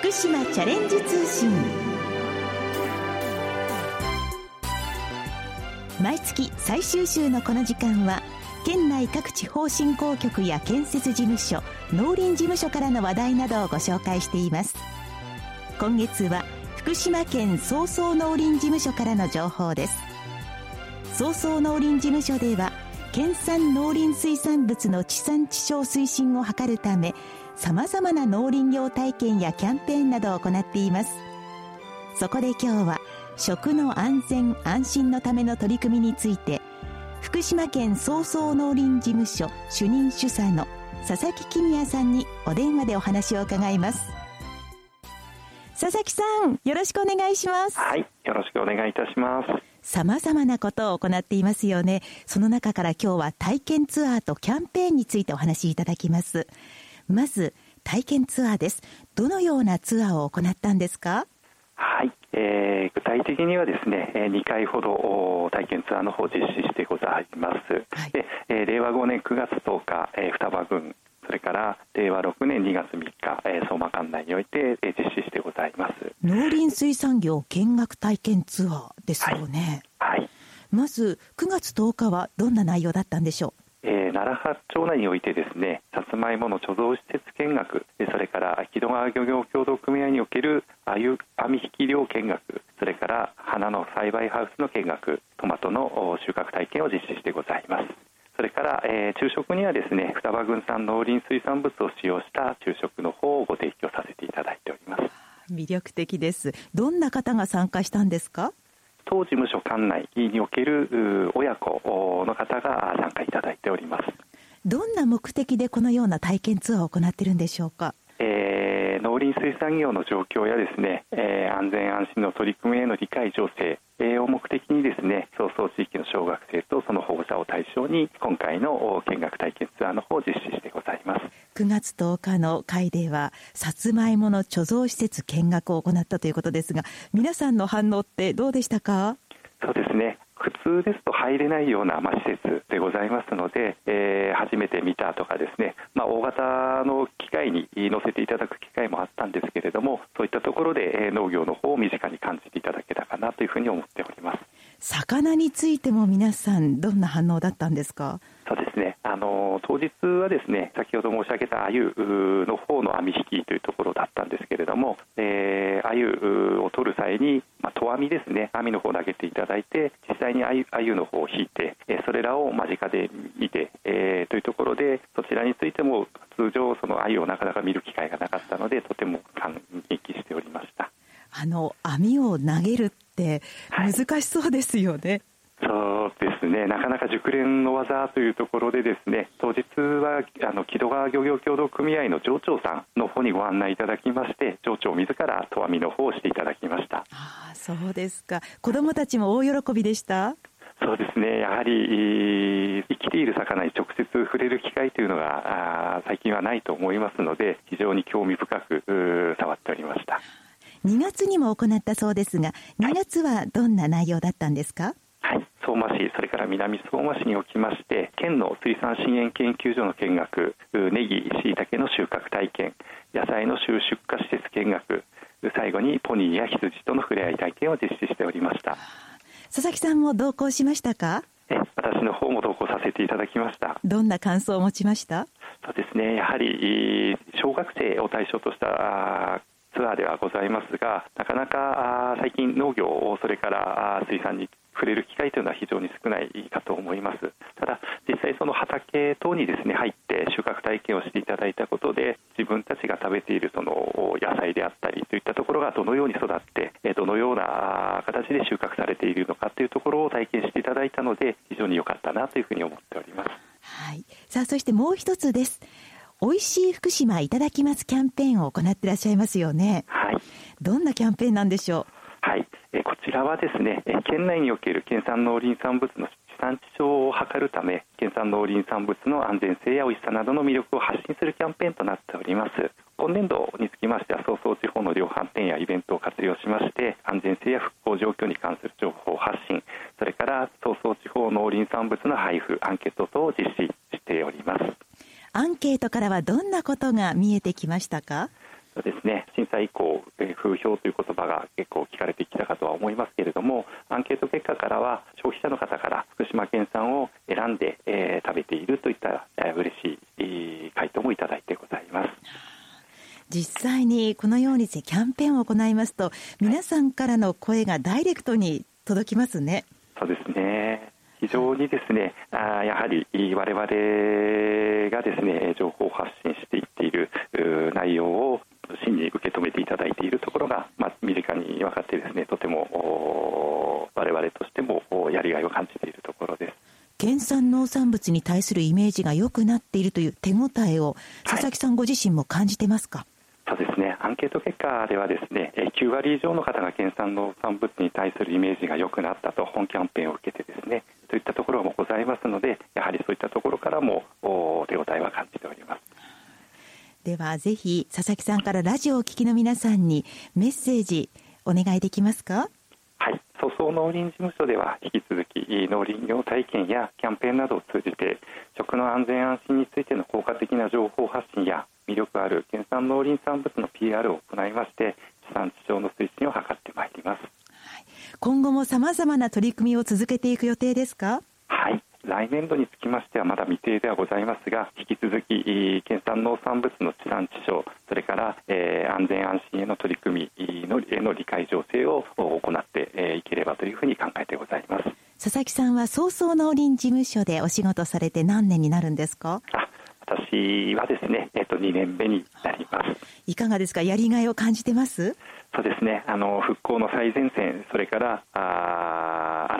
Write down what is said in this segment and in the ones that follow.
福島チャレンジ通信。毎月最終週のこの時間は県内各地方振興局や建設事務所農林事務所からの話題などをご紹介しています。今月は福島県総総農林事務所からの情報です。総総農林事務所では県産農林水産物の地産地消推進を図るため様々な農林業体験やキャンペーンなどを行っています。そこで今日は食の安全安心のための取り組みについて福島県総総農林事務所主任主査の佐々木公也さんにお電話でお話を伺います。佐々木さんよろしくお願いします。はいよろしくお願いいたします。様々なことを行っていますよね。その中から今日は体験ツアーとキャンペーンについてお話しいただきます。まず体験ツアーです。どのようなツアーを行ったんですか？はい、えー、具体的にはですね2回ほど体験ツアーの方を実施してございます、はい、で、えー、令和5年9月10日、えー、双葉郡それから令和6年2月3日、えー、相馬管内において、えー、実施してございます。農林水産業見学体験ツアーですよね、はい、はい、まず9月10日はどんな内容だったんでしょう？えー、奈良八町内においてですねさつまいもの貯蔵施設見学それから木戸川漁業協同組合における鮎網引き漁見学それから花の栽培ハウスの見学トマトの収穫体験を実施してございますそれから、えー、昼食にはですね双葉郡産農林水産物を使用した昼食の方をご提供させていただいております。魅力的です。どんな方が参加したんですか？当事務所管内における親子の方が参加いただいております。どんな目的でこのような体験ツアーを行っているんでしょうか、えー、農林水産業の状況やですね、えー、安全安心の取り組みへの理解醸成を目的にですね早々地域の小学生とその保護者を対象に今回の見学体験ツアーの方を実施してございます。9月10日の会ではさつまいもの貯蔵施設見学を行ったということですが皆さんの反応ってどうでしたか？そうですね。普通ですと入れないような、まあ、施設でございますので、えー、初めて見たとかですね、まあ、大型の機械に乗せていただく機会もあったんですけれどもそういったところで農業の方を身近に感じていただけたかなというふうに思っております。魚についても皆さんどんな反応だったんですか？そうですね。あの当日はですね先ほど申し上げた鮎の方の網引きというところだったんですけれども、えー、鮎を取る際に、まあ、投網ですね網の方を投げていただいて実際に鮎の方を引いて、えー、それらを間近で見て、えー、というところでそちらについても通常その鮎をなかなか見る機会がなかったのでとても感激しておりました。あの網を投げるって難しそうですよね、はいそうですね、なかなか熟練の技というところで、ですね当日はあの木戸川漁業協同組合の町長さんの方にご案内いただきまして、町長自ら投網の方をしていただきました。あそうですか、子どもたちも大喜びでした？そうですね、やはり生きている魚に直接触れる機会というのが最近はないと思いますので、非常に興味深く触っておりました2月にも行ったそうですが、2月はどんな内容だったんですか、はい。相馬市、それから南相馬市におきまして、県の水産資源研究所の見学、ネギ、しいたけの収穫体験、野菜の収出荷施設見学、最後にポニーや羊との触れ合い体験を実施しておりました。佐々木さんも同行しましたか？え私の方も同行させていただきました。どんな感想を持ちました？そうですね。やはり小学生を対象としたではございますがなかなか最近農業それから水産に触れる機会というのは非常に少ないかと思います。ただ実際その畑等にですね入って収穫体験をしていただいたことで自分たちが食べているその野菜であったりといったところがどのように育ってどのような形で収穫されているのかというところを体験していただいたので非常に良かったなというふうに思っております。はい。さあそしてもう一つです。美味しい福島いただきますキャンペーンを行っていらっしゃいますよね。はいどんなキャンペーンなんでしょう？はい。えこちらはですね県内における県産農林産物の地産地消を図るため県産農林産物の安全性や美味しさなどの魅力を発信するキャンペーンとなっております。今年度につきましては早々地方の量販店やイベントを活用しまして安全性や復興状況に関する情報発信それから早々地方農林産物の配布アンケート等を実施しております。アンケートからはどんなことが見えてきましたか？えー、風評という言葉が結構聞かれてきたかとは思いますけれどもアンケート結果からは消費者の方から福島県産を選んで、えー、食べているといった、えー、嬉しい、えー、回答もいただいてございます。実際にこのようにキャンペーンを行いますと皆さんからの声がダイレクトに届きますね。そうですね非常にですね、あやはり我々がですね情報を発信していっている内容を真に受け止めていただいているところが、まあ、身近に分かってですねとても我々としてもやりがいを感じているところです。県産農産物に対するイメージが良くなっているという手応えを佐々木さんご自身も感じてますか、はいそうですね、アンケート結果ではですね9割以上の方が県産農産物に対するイメージが良くなったと本キャンペーンを受けてですねといったところもございますのでやはりそういったところからも手応えは感じておりますではぜひ佐々木さんからラジオをお聞きの皆さんにメッセージお願いできますか？はい。粗相農林事務所では引き続き農林業体験やキャンペーンなどを通じて食の安全安心についての効果的な情報発信や魅力ある県産農林産物の PR を行いまして地産地消の推進を図ってまいります、はい、今後もさまざまな取り組みを続けていく予定ですか？はい来年度につきましてはまだ未定ではございますが引き続き県産農産物の地産地消それから、えー、安全安心への取り組みのへの理解醸成を行っていければというふうに考えてございます。佐々木さんは早々農林事務所でお仕事されて何年になるんですか？あ私はですね、えっと、2年目になります。いかがですか？やりがいを感じてます？そうですね。あの復興の最前線それからあ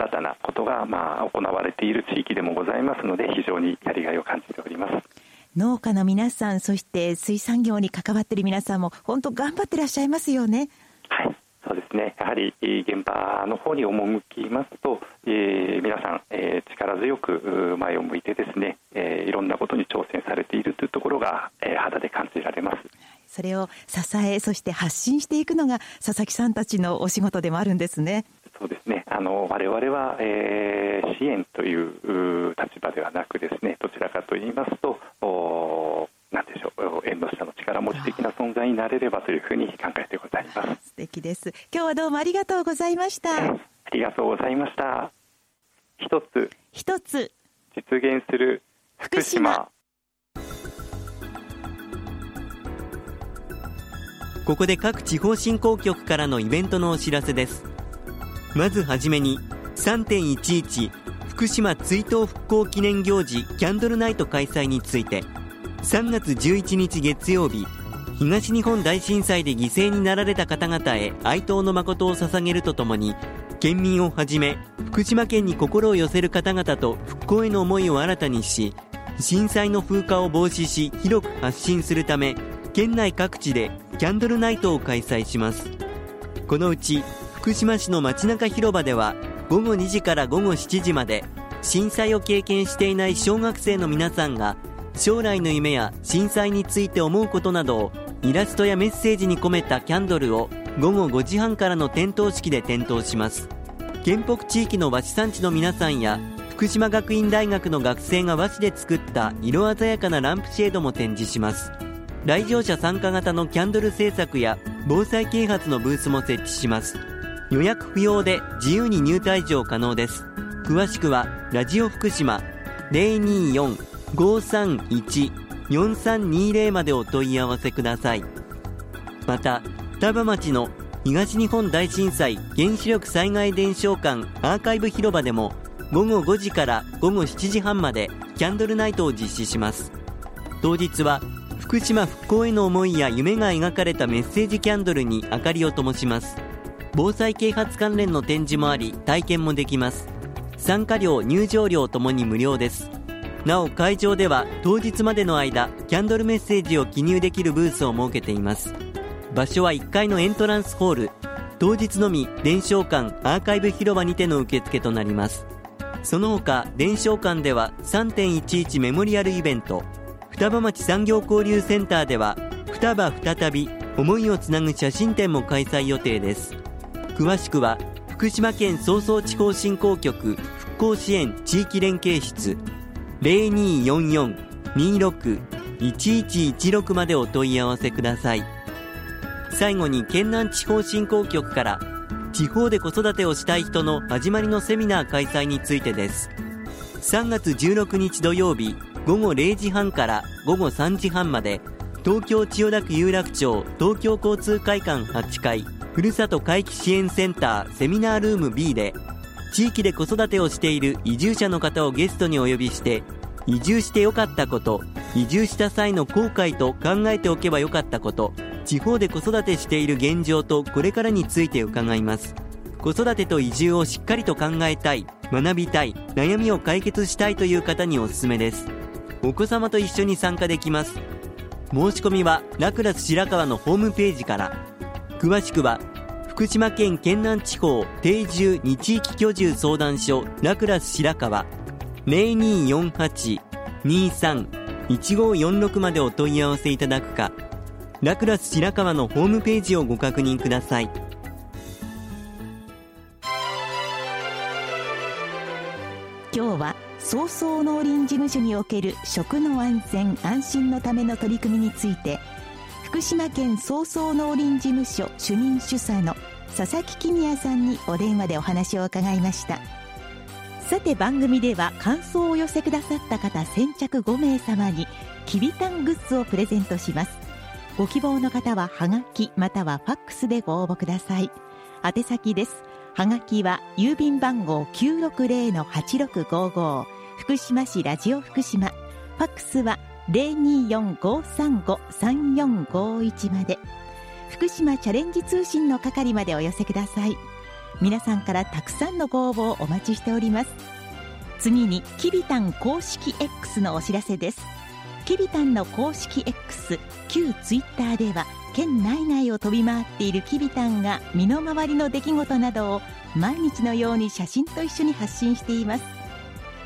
新たなことが、まあ、行われている地域でもございますので非常にやりがいを感じております。農家の皆さんそして水産業に関わっている皆さんも本当頑張ってらっしゃいますよね。はいそうですね。やはり現場の方に赴きますと、えー、皆さん、えー、力強く前を向いてですね、えー、いろんなことに挑戦されているというところが、えー、肌で感じられます。それを支えそして発信していくのが佐々木さんたちのお仕事でもあるんですね。そうですねあの我々は、えー、支援という立場ではなくですねどちらかと言いますとなんでしょう縁の下の力持ち的な存在になれればというふうに考えてございます。素敵です。今日はどうもありがとうございました。ありがとうございました。一つ一つ実現する福島。ここで各地方振興局からのイベントのお知らせですまずはじめに3.11福島追悼復興記念行事キャンドルナイト開催について3月11日月曜日東日本大震災で犠牲になられた方々へ哀悼の誠を捧げるとともに県民をはじめ福島県に心を寄せる方々と復興への思いを新たにし震災の風化を防止し広く発信するため県内各地でキャンドルナイトを開催します。このうち福島市の街中広場では午後2時から午後7時まで震災を経験していない小学生の皆さんが将来の夢や震災について思うことなどをイラストやメッセージに込めたキャンドルを午後5時半からの点灯式で点灯します。県北地域の和紙産地の皆さんや福島学院大学の学生が和紙で作った色鮮やかなランプシェードも展示します。来場者参加型のキャンドル制作や防災啓発のブースも設置します。予約不要で自由に入退場可能です。詳しくはラジオ福島024 531-4320までお問い合わせください。また双葉町の東日本大震災原子力災害伝承館アーカイブ広場でも午後5時から午後7時半までキャンドルナイトを実施します。当日は福島復興への思いや夢が描かれたメッセージキャンドルに明かりを灯します。防災啓発関連の展示もあり体験もできます。参加料入場料ともに無料です。なお会場では当日までの間キャンドルメッセージを記入できるブースを設けています。場所は1階のエントランスホール。当日のみ伝承館アーカイブ広場にての受付となります。その他伝承館では3.11メモリアルイベント。双葉町産業交流センターでは双葉再び思いをつなぐ写真展も開催予定です。詳しくは福島県総総地方振興局復興支援地域連携室0244-26-1116までお問い合わせください。最後に県南地方振興局から地方で子育てをしたい人の始まりのセミナー開催についてです。3月16日土曜日午後0時半から午後3時半まで東京千代田区有楽町東京交通会館8階。ふるさと回帰支援センターセミナールーム B で地域で子育てをしている移住者の方をゲストにお呼びして移住してよかったこと移住した際の後悔と考えておけばよかったこと地方で子育てしている現状とこれからについて伺います。子育てと移住をしっかりと考えたい学びたい悩みを解決したいという方におすすめです。お子様と一緒に参加できます。申し込みはラクラス白川のホームページから。詳しくは福島県県南地方定住2地域居住相談所ラクラス白川。0248-23-1546までお問い合わせいただくかラクラス白川のホームページをご確認ください。今日は早々農林事務所における食の安全安心のための取り組みについて福島県早々農林事務所主任主査の佐々木公也さんにお電話でお話を伺いました。さて番組では感想をお寄せくださった方先着5名様にきびたんグッズをプレゼントします。ご希望の方はハガキまたはファックスでご応募ください。宛先です。ハガキは郵便番号960-8655福島市ラジオ福島。ファックスは024-535-3451まで。福島チャレンジ通信の係までお寄せください。皆さんからたくさんのご応募をお待ちしております。次にキビタン公式 X のお知らせです。キビタンの公式 X 旧ツイッターでは県内外を飛び回っているキビタンが身の回りの出来事などを毎日のように写真と一緒に発信しています。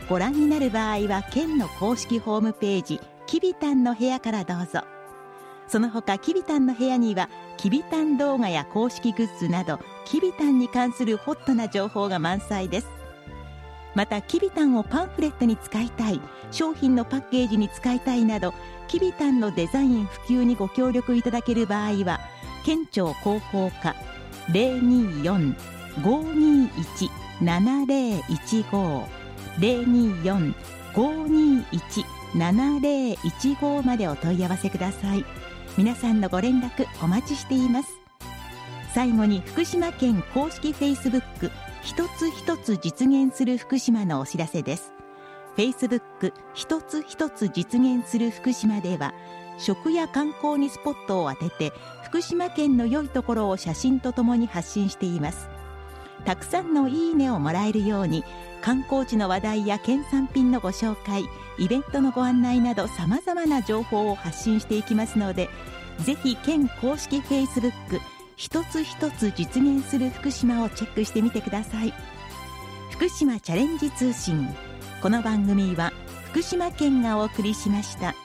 ご覧になる場合は県の公式ホームページキビタンの部屋からどうぞ。その他キビタンの部屋にはキビタン動画や公式グッズなどキビタンに関するホットな情報が満載です。またキビタンをパンフレットに使いたい商品のパッケージに使いたいなどキビタンのデザイン普及にご協力いただける場合は県庁広報課024-521-7015 024-521-7015までお問い合わせください。皆さんのご連絡お待ちしています。最後に福島県公式フェイスブック一つ一つ実現する福島のお知らせです。フェイスブック一つ一つ実現する福島では食や観光にスポットを当てて福島県の良いところを写真とともに発信しています。たくさんのいいねをもらえるように観光地の話題や県産品のご紹介イベントのご案内などさまざまな情報を発信していきますのでぜひ県公式フェイスブック一つ一つ実現する福島をチェックしてみてください福島チャレンジ通信この番組は福島県がお送りしました。